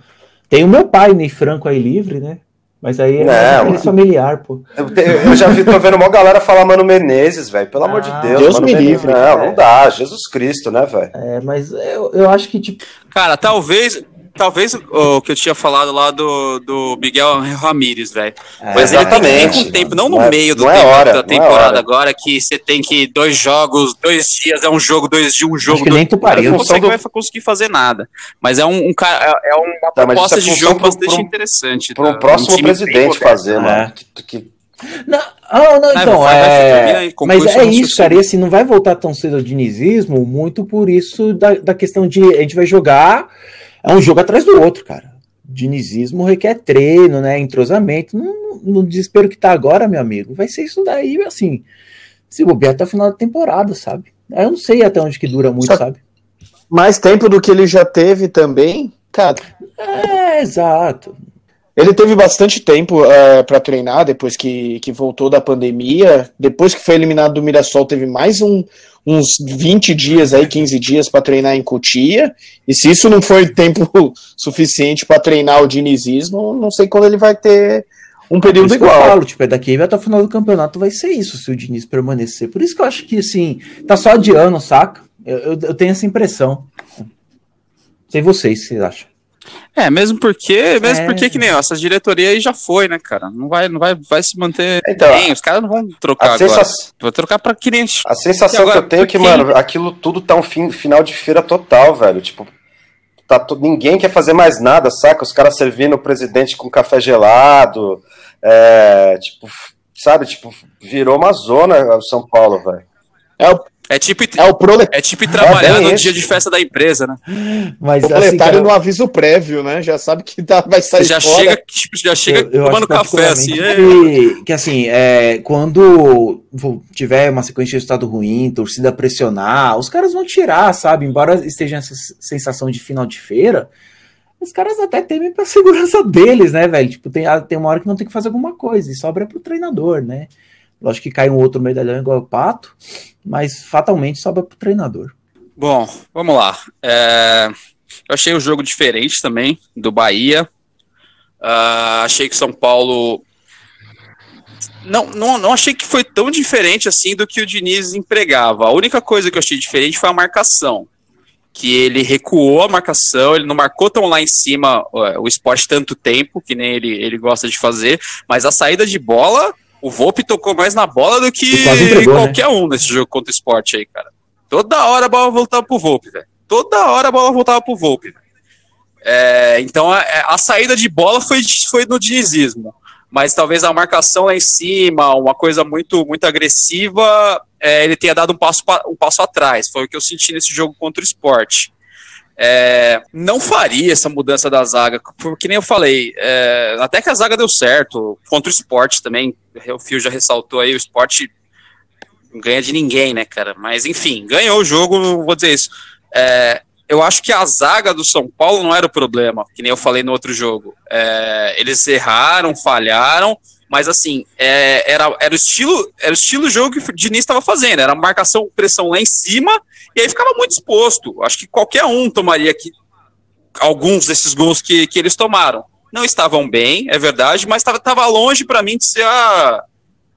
Tem o meu pai, Ney Franco aí livre, né? Mas aí é Não, interesse familiar, pô. Eu, te- eu já vi, tô vendo uma galera falar Mano Menezes, velho. Pelo amor de Ah, Deus. Deus Mano me Menezes. livre. Não, não dá. Jesus Cristo, né, velho? É, mas eu, eu acho que, tipo, Cara, talvez. Talvez o que eu tinha falado lá do, do Miguel Ramírez, velho. é, Mas ele tem que vir Exatamente, com tempo, não no Não é- meio do não é tempo hora, da não é temporada hora. agora, que você tem que dois jogos, dois dias é um jogo, dois dias, um jogo. acho que dois... nem tu pariu. Não consegue, do- vai conseguir fazer nada. Mas é um, um cara, é é uma Tá, proposta é de jogo pro- bastante pro- interessante. Para um tá? próximo bem presidente moderno. fazer, É. mano. Que, que- Não, ah, não, Vai, então, é, termina conclui mas é isso, cara, e assim, não vai voltar tão cedo ao dinizismo, muito por isso da, da questão de a gente vai jogar, é um jogo atrás do outro, cara. Dinizismo requer treino, né, entrosamento, no, no desespero que tá agora, meu amigo, vai ser isso daí, assim, se bobear até o final da temporada, sabe? Eu não sei até onde que dura muito, Só- sabe? Mais tempo do que ele já teve também, cara. É, exato. Ele teve bastante tempo é, para treinar depois que, que voltou da pandemia. Depois que foi eliminado do Mirassol, teve mais um- uns 20 dias aí, 15 dias para treinar em Cotia. E se isso não foi tempo [LAUGHS] suficiente para treinar o dinizismo, não sei quando ele vai ter um período isso que eu igual. falo, tipo, é daqui até o final do campeonato vai ser isso, se o Diniz permanecer. Por isso que eu acho que, assim, tá só adiando, saca? Eu, eu, eu tenho essa impressão. Sei vocês, vocês acham? É, mesmo porque, mesmo é. porque que nem ó, essa diretoria aí já foi, né, cara? Não vai, não vai, vai se manter então, bem, os caras não vão trocar agora. Sensação... Vou trocar pra cliente. A sensação agora, que eu tenho é que, mano, aquilo tudo tá um fim, final de feira total, velho. Tipo, tá todo, ninguém quer fazer mais nada, saca? Os caras servindo o presidente com café gelado, é, tipo, sabe? Tipo, virou uma zona o São Paulo, velho. É o é tipo, é, o prole... é tipo trabalhar [LAUGHS] é no esse. dia de festa da empresa, né? Mas, o proletário assim, no aviso prévio, né? Já sabe que tá, vai sair já fora. Chega, tipo, já chega eu, eu tomando café, assim. É. Que, que, assim, é, quando tiver uma sequência de resultado ruim, torcida pressionar, os caras vão tirar, sabe? Embora esteja essa sensação de final de feira, os caras até temem pra [LAUGHS] segurança deles, né, velho? Tipo, tem, tem uma hora que não tem que fazer alguma coisa, e sobra pro treinador, né? Lógico que cai um outro medalhão igual o Pato, mas fatalmente sobra para o treinador. Bom, vamos lá. É, eu achei o jogo diferente também do Bahia. Uh, achei que São Paulo. Não, não, não achei que foi tão diferente assim do que o Diniz empregava. A única coisa que eu achei diferente foi a marcação. Que ele recuou a marcação, ele não marcou tão lá em cima o esporte tanto tempo, que nem ele, ele gosta de fazer, mas a saída de bola o Volpe tocou mais na bola do que entregou, né? qualquer né? um nesse jogo contra o esporte aí, cara. Toda hora a bola voltava pro Volpe, velho. Toda hora a bola voltava pro Volpe. É, então a, é, a, saída de bola foi, foi no dinizismo. Mas talvez a marcação lá em cima, uma coisa muito muito agressiva, é, ele tenha dado um passo, um passo atrás. Foi o que eu senti nesse jogo contra o esporte. É, não faria essa mudança da zaga, porque nem eu falei, é, até que a zaga deu certo, contra o esporte também, o Fio já ressaltou aí, o esporte não ganha de ninguém, né, cara? Mas enfim, ganhou o jogo, vou dizer isso. É, eu acho que a zaga do São Paulo não era o problema, que nem eu falei no outro jogo. É, eles erraram, falharam, mas assim, é, era, era, o estilo, era o estilo jogo que o Diniz estava fazendo, era marcação, pressão lá em cima, e aí ficava muito exposto. Acho que qualquer um tomaria aqui alguns desses gols que, que eles tomaram. Não estavam bem, é verdade, mas estava longe para mim de ser a.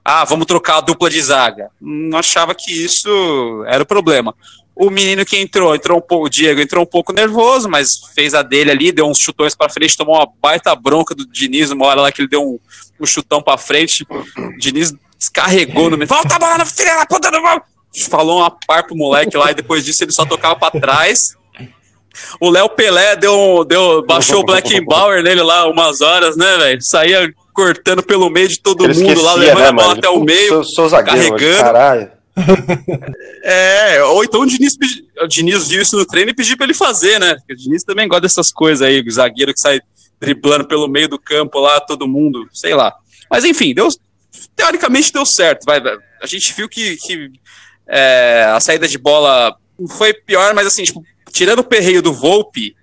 Ah, vamos trocar a dupla de zaga. Não achava que isso era o problema. O menino que entrou, entrou um pouco, o Diego entrou um pouco nervoso, mas fez a dele ali, deu uns chutões para frente, tomou uma baita bronca do Diniz, uma hora lá que ele deu um, um chutão para frente. O Diniz descarregou no meio. Volta a bola, filha da puta do Falou uma par pro moleque lá e depois disso ele só tocava para trás. O Léo Pelé deu, deu, baixou o Black Bauer nele lá umas horas, né, velho? Saía cortando pelo meio de todo mundo esquecia, lá, levando né, a bola até o meio, sou, sou zagueiro, carregando. Caralho. [LAUGHS] é, ou então o Diniz, o Diniz viu isso no treino e pediu para ele fazer, né? O Diniz também gosta dessas coisas aí, o zagueiro que sai driblando pelo meio do campo lá, todo mundo, sei lá. Mas enfim, deu, teoricamente deu certo. Vai, a gente viu que, que é, a saída de bola foi pior, mas assim, tipo, tirando o perreio do Volpe,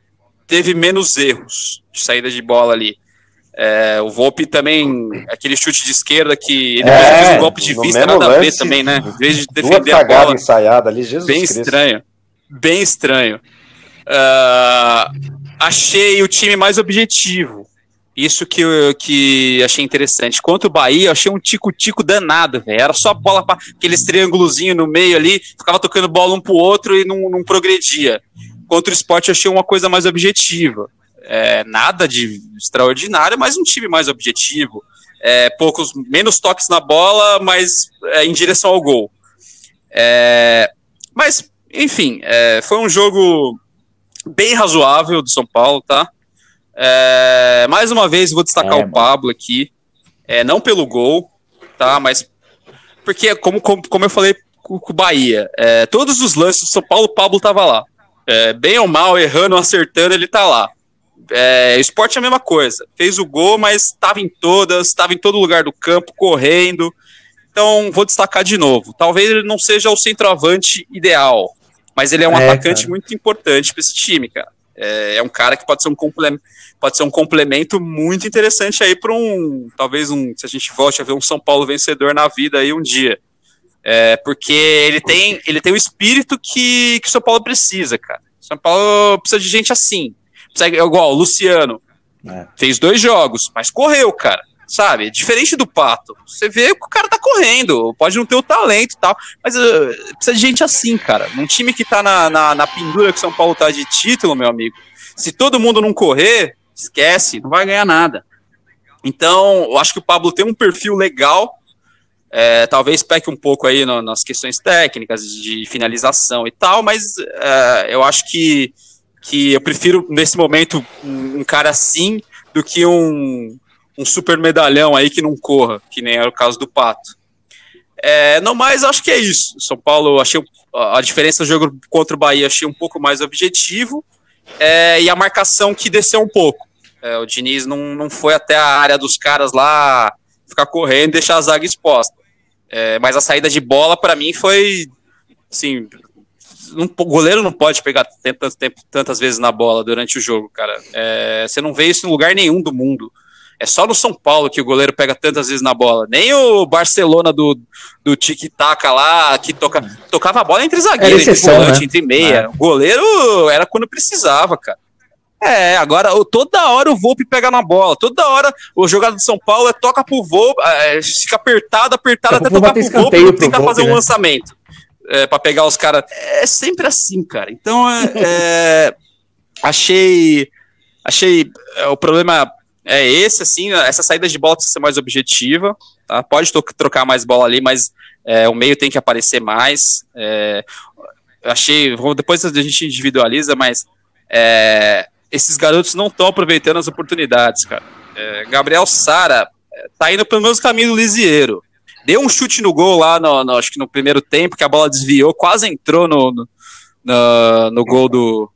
teve menos erros de saída de bola ali. É, o Volpe também, aquele chute de esquerda que ele é, fez um golpe de vista, nada a ver também, né? Em vez de defender a bola. ensaiada ali, Jesus Bem Cristo. estranho. Bem estranho. Uh, achei o time mais objetivo. Isso que, eu, que achei interessante. Quanto o Bahia, eu achei um tico-tico danado, velho. Era só bola para aqueles triângulozinho no meio ali, ficava tocando bola um pro outro e não, não progredia. Contra o esporte, eu achei uma coisa mais objetiva é, nada de extraordinário, mas um time mais objetivo. É, poucos, menos toques na bola, mas é, em direção ao gol. É, mas, enfim, é, foi um jogo bem razoável do São Paulo, tá? É, mais uma vez, vou destacar o Pablo aqui. não pelo gol, tá? Mas porque, como, como, como eu falei com o Bahia, todos os lances do São Paulo, o Pablo tava lá. bem ou mal, errando, acertando, ele tá lá. É, esporte é a mesma coisa. Fez o gol, mas estava em todas, estava em todo lugar do campo, correndo. Então, vou destacar de novo. Talvez ele não seja o centroavante ideal, mas ele é um é, atacante cara. muito importante para esse time, cara. É, é, um cara que pode ser um complemento, pode ser um complemento muito interessante aí para um, talvez um, se a gente volte a ver um São Paulo vencedor na vida aí um dia. É, porque ele tem, ele tem o espírito que, que o São Paulo precisa, cara. São Paulo precisa de gente assim, Segue, igual o Luciano. É. Fez dois jogos, mas correu, cara. Sabe? Diferente do Pato. Você vê que o cara tá correndo. Pode não ter o talento e tal. Mas uh, precisa de gente assim, cara. Num time que tá na, na, na pendura que o São Paulo tá de título, meu amigo. Se todo mundo não correr, esquece, não vai ganhar nada. Então, eu acho que o Pablo tem um perfil legal, é, talvez peque um pouco aí no, nas questões técnicas de finalização e tal, mas é, eu acho que, que eu prefiro, nesse momento, um, um cara assim do que um, um super medalhão aí que não corra, que nem era o caso do Pato. É, não mais, acho que é isso. São Paulo, achei a diferença do jogo contra o Bahia, achei um pouco mais objetivo, é, e a marcação que desceu um pouco. É, o Diniz não, não foi até a área dos caras lá ficar correndo e deixar a zaga exposta. É, mas a saída de bola, para mim, foi. Assim, não, o goleiro não pode pegar tantas, tantas vezes na bola durante o jogo, cara. É, você não vê isso em lugar nenhum do mundo. É só no São Paulo que o goleiro pega tantas vezes na bola. Nem o Barcelona do, do tic-tac lá, que toca, tocava a bola entre zagueiro, exceção, entre volante, né? entre meia. É. O goleiro era quando precisava, cara. É, agora toda hora o Volpe pega na bola, toda hora o jogador de São Paulo é toca pro Volpe, é, fica apertado, apertado até tocar pro Volpe e tentar fazer um né? lançamento é, para pegar os caras. É sempre assim, cara. Então, é, é [LAUGHS] achei, achei é, o problema é esse, assim, essa saída de bola tem que ser mais objetiva, tá? Pode trocar mais bola ali, mas é, o meio tem que aparecer mais. É, achei, depois a gente individualiza, mas é, esses garotos não estão aproveitando as oportunidades, cara. É, Gabriel Sara é, tá indo pelo mesmo caminho do Lisieiro. Deu um chute no gol lá, no, no, acho que no primeiro tempo, que a bola desviou, quase entrou no, no, no, no gol do,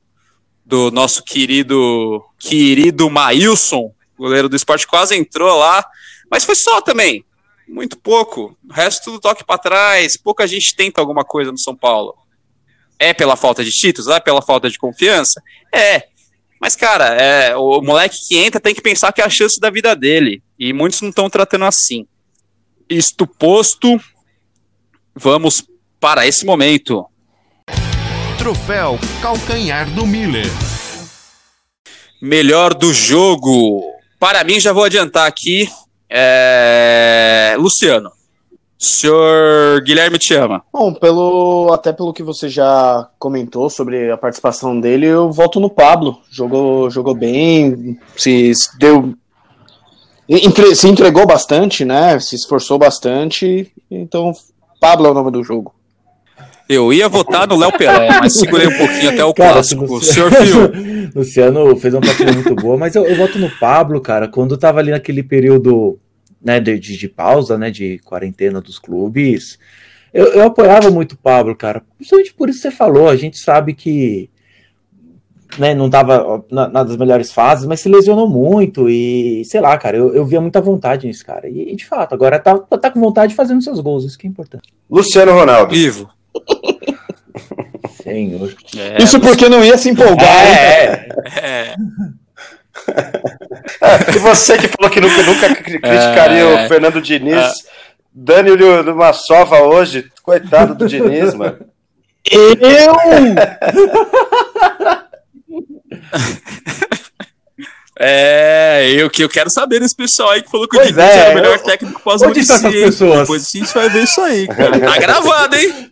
do nosso querido querido Maílson, goleiro do esporte, quase entrou lá, mas foi só também, muito pouco. O resto tudo toque para trás, pouca gente tenta alguma coisa no São Paulo. É pela falta de títulos? É pela falta de confiança? É. Mas, cara, é, o moleque que entra tem que pensar que é a chance da vida dele. E muitos não estão tratando assim. Isto posto, vamos para esse momento. Troféu Calcanhar do Miller. Melhor do jogo. Para mim, já vou adiantar aqui. É... Luciano. Senhor Guilherme te ama. Bom, pelo, até pelo que você já comentou sobre a participação dele, eu voto no Pablo. Jogou, jogou bem, se deu. Entre, se entregou bastante, né? Se esforçou bastante. Então, Pablo é o nome do jogo. Eu ia votar no Léo Pelé, mas segurei um pouquinho até o cara, clássico. O senhor Fio. [LAUGHS] Luciano fez uma partida muito boa, mas eu, eu voto no Pablo, cara. Quando tava ali naquele período né, de, de, pausa, né, de quarentena dos clubes, eu, eu apoiava muito o Pablo, cara. Principalmente por isso que você falou, a gente sabe que né, não estava na, na, das melhores fases, mas se lesionou muito e, sei lá, cara, eu, eu via muita vontade nesse cara. E, de fato, agora tá, tá com vontade de fazendo seus gols, isso que é importante. Luciano Ronaldo. Vivo. Senhor. É, isso porque não ia se empolgar. É, é. e você que falou que nunca, nunca criticaria é, o Fernando Diniz, é. dando-lhe uma sova hoje, coitado do Diniz, mano. Eu? [LAUGHS] É, eu que eu quero saber desse pessoal aí que falou que o Diniz é, era o melhor técnico pós-Muricy. Pessoas? Depois a gente vai ver isso aí, cara. Tá gravado, hein?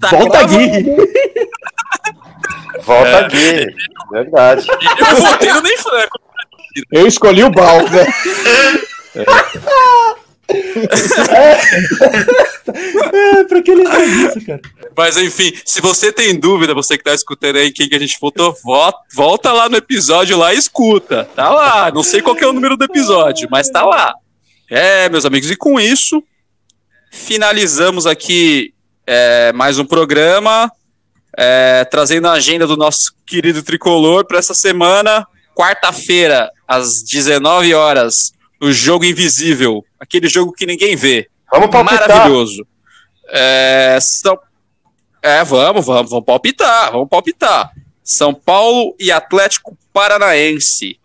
Tá Volta aqui. Volta é. aqui. Verdade. Eu votei no Ney Franco. Eu escolhi o Bal, né? É. é, pra que ele faz isso, cara? Mas enfim, se você tem dúvida, você que tá escutando aí quem que a gente votou, volta, volta lá no episódio lá e escuta. Tá lá. Não sei qual é o número do episódio, mas tá lá. É, meus amigos, e com isso, finalizamos aqui é, mais um programa, é, trazendo a agenda do nosso querido tricolor para essa semana. Quarta-feira, às 19 horas, o Jogo Invisível, aquele jogo que ninguém vê. Vamos palpitar. Maravilhoso. É, são... é, vamos, vamos, vamos palpitar, vamos palpitar. São Paulo e Atlético Paranaense.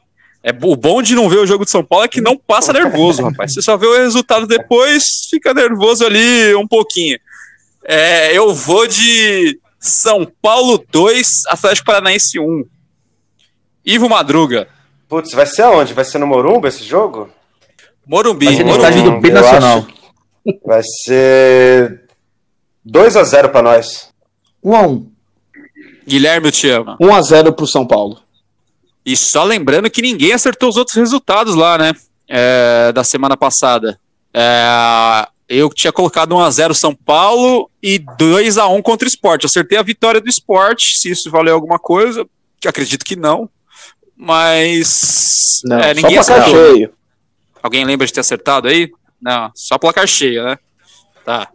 É, o bom de não ver o jogo de São Paulo é que não passa nervoso, rapaz. Você só vê o resultado depois, fica nervoso ali um pouquinho. É, eu vou de São Paulo 2, Atlético Paranaense 1. Ivo Madruga. Putz, vai ser aonde? Vai ser no Morumba esse jogo? Morumbi. Vai ser no estádio do Binacional. Vai ser 2 a 0 para nós. 1 a 1. Guilherme, eu te amo. 1 a 0 pro São Paulo. E só lembrando que ninguém acertou os outros resultados lá, né? É, da semana passada. É, eu tinha colocado 1x0 São Paulo e 2x1 contra o esporte. Acertei a vitória do esporte, se isso valeu alguma coisa, que acredito que não. Mas Não, é, só ninguém placar acertou. cheio. Alguém lembra de ter acertado aí? Não, só placar cheio, né? Tá.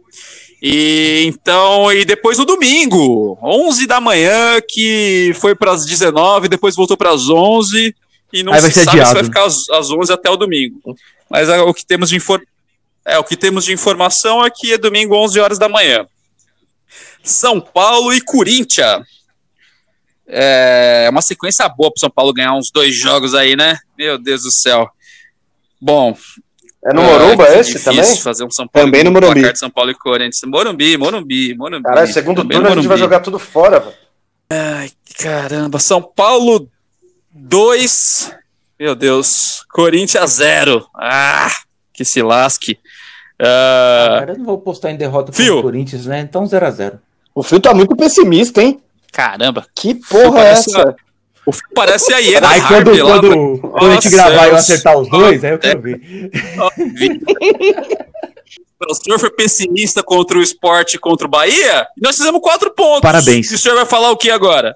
E então, e depois no domingo, 11 da manhã, que foi para as 19, depois voltou para as 11 e não Aí vai se ser sabe se adiado. vai ficar às, às 11 até o domingo. Mas é, o que temos de infor... é o que temos de informação é que é domingo 11 horas da manhã. São Paulo e Corinthians. É uma sequência boa para São Paulo ganhar uns dois jogos aí, né? Meu Deus do céu. Bom, É no Morumba que esse difícil também? fazer um São Paulo Também no um Morumbi. de São Paulo e Corinthians. Morumbi, Morumbi, Morumbi. Caralho, segundo Também turno no a gente vai jogar tudo fora, velho. Ai, caramba. São Paulo 2. Meu Deus. Corinthians 0. Ah, que se lasque. Ah, Cara, eu não vou postar em derrota contra Fio. o Corinthians, né? Então 0x0. O Fio tá muito pessimista, hein? caramba. Que porra é essa? O filme parece a Iena Aí quando, Harvey lá. quando, quando a gente gravar e eu acertar os dois, aí eu quero ver. [LAUGHS] O senhor foi pessimista contra o esporte e contra o Bahia? e Nós fizemos quatro pontos. Parabéns. E o senhor vai falar o que agora?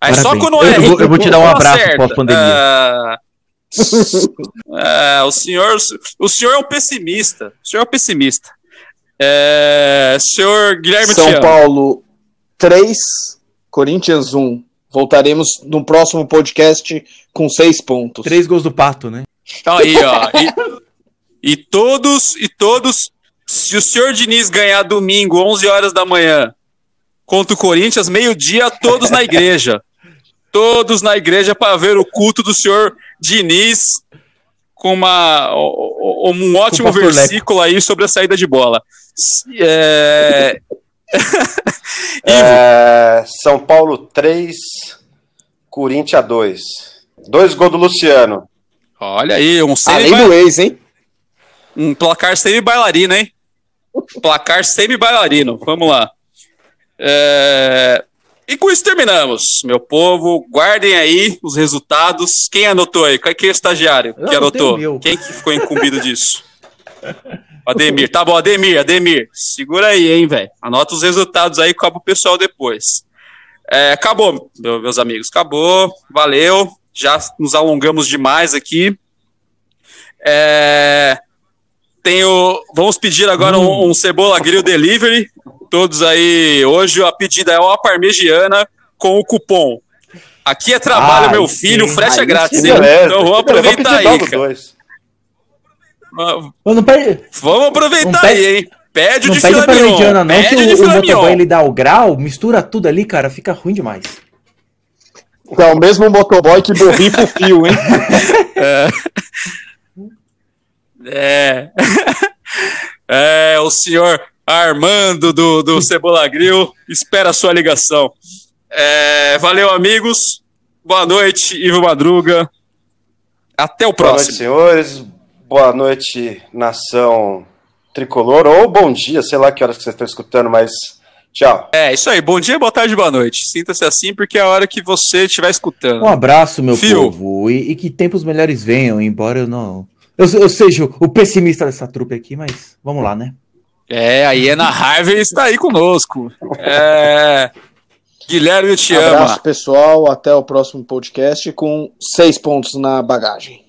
Aí só quando Eu- é eu vou- eu vou te dar um abraço pós-pandemia. Ah, ah, [LAUGHS] o senhor, o senhor é um pessimista. O senhor é um pessimista. É, senhor Guilherme São. Paulo 3, Corinthians 1. Voltaremos no próximo podcast com seis pontos. Três gols do Pato, né? Então aí, ó. E, e todos, e todos, se o senhor Diniz ganhar domingo, 11 horas da manhã, contra o Corinthians, meio-dia, todos na igreja. [LAUGHS] Todos na igreja para ver o culto do senhor Diniz com uma, um ótimo versículo aí sobre a saída de bola. É... [LAUGHS] É, São Paulo 3, Corinthians 2. Dois gols do Luciano. Olha aí, um semi Além do ex, hein? Um placar semi-bailarino, hein? Placar semi-bailarino. Vamos lá. É, E com isso terminamos, meu povo. Guardem aí os resultados. Quem anotou aí? Quem é o estagiário que anotou? Quem que ficou incumbido disso? [LAUGHS] Ademir. Tá bom, Ademir, Ademir. Segura aí, hein, velho. Anota os resultados aí e cobra o pessoal depois. É, acabou, meu- meus amigos. Acabou. Valeu. Já nos alongamos demais aqui. É, tenho, vamos pedir agora um, um cebola grill delivery. Todos aí. Hoje a pedida é uma parmegiana com o cupom. Aqui é trabalho, Ai, meu filho, frete é grátis. sim, hein? Beleza. Então vamos aproveitar aí, logo cara. dois. Va- Não perde, Vamos aproveitar aí, hein? Pede o não de pede filé pra mignon. mediana, não, que Pede de o, o motoboy ele dá o grau, mistura tudo ali, cara, fica ruim demais. É o mesmo motoboy que borrifa o fio, hein? [LAUGHS] É. [LAUGHS] é, o senhor Armando do, do Cebola Grill espera a sua ligação. É, valeu, amigos. Boa noite, Ivo Madruga. Até o Boa noite, próximo. senhores. Boa noite, nação tricolor. Ou bom dia, sei lá que horas que vocês estão escutando, mas tchau. É, isso aí. Bom dia, boa tarde, boa noite. Sinta-se assim porque é a hora que você estiver escutando. Um abraço, meu Fio. povo, e, e que tempos melhores venham, embora eu não... Eu, eu seja o pessimista dessa trupe aqui, mas vamos lá, né? É, a Iena Harvey está aí conosco. É, Guilherme, eu te Abraço, amo. pessoal. Até o próximo podcast com seis pontos na bagagem.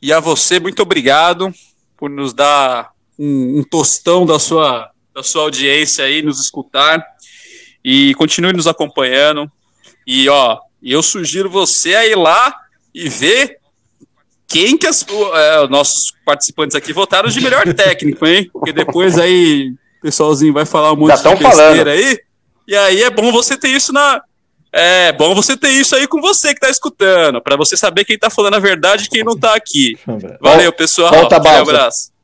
E a você, muito obrigado por nos dar um, um tostão da sua, da sua audiência aí, nos escutar. E continue nos acompanhando. E, ó, eu sugiro você a ir lá e ver quem que as, é, os nossos participantes aqui votaram de melhor técnico, hein? Porque depois aí o pessoalzinho vai falar um monte de besteira falando. aí. E aí é bom você ter isso na. É bom você ter isso aí com você que tá escutando, para você saber quem tá falando a verdade e quem não tá aqui. Valeu, pessoal. Volta, Balsa. abraço.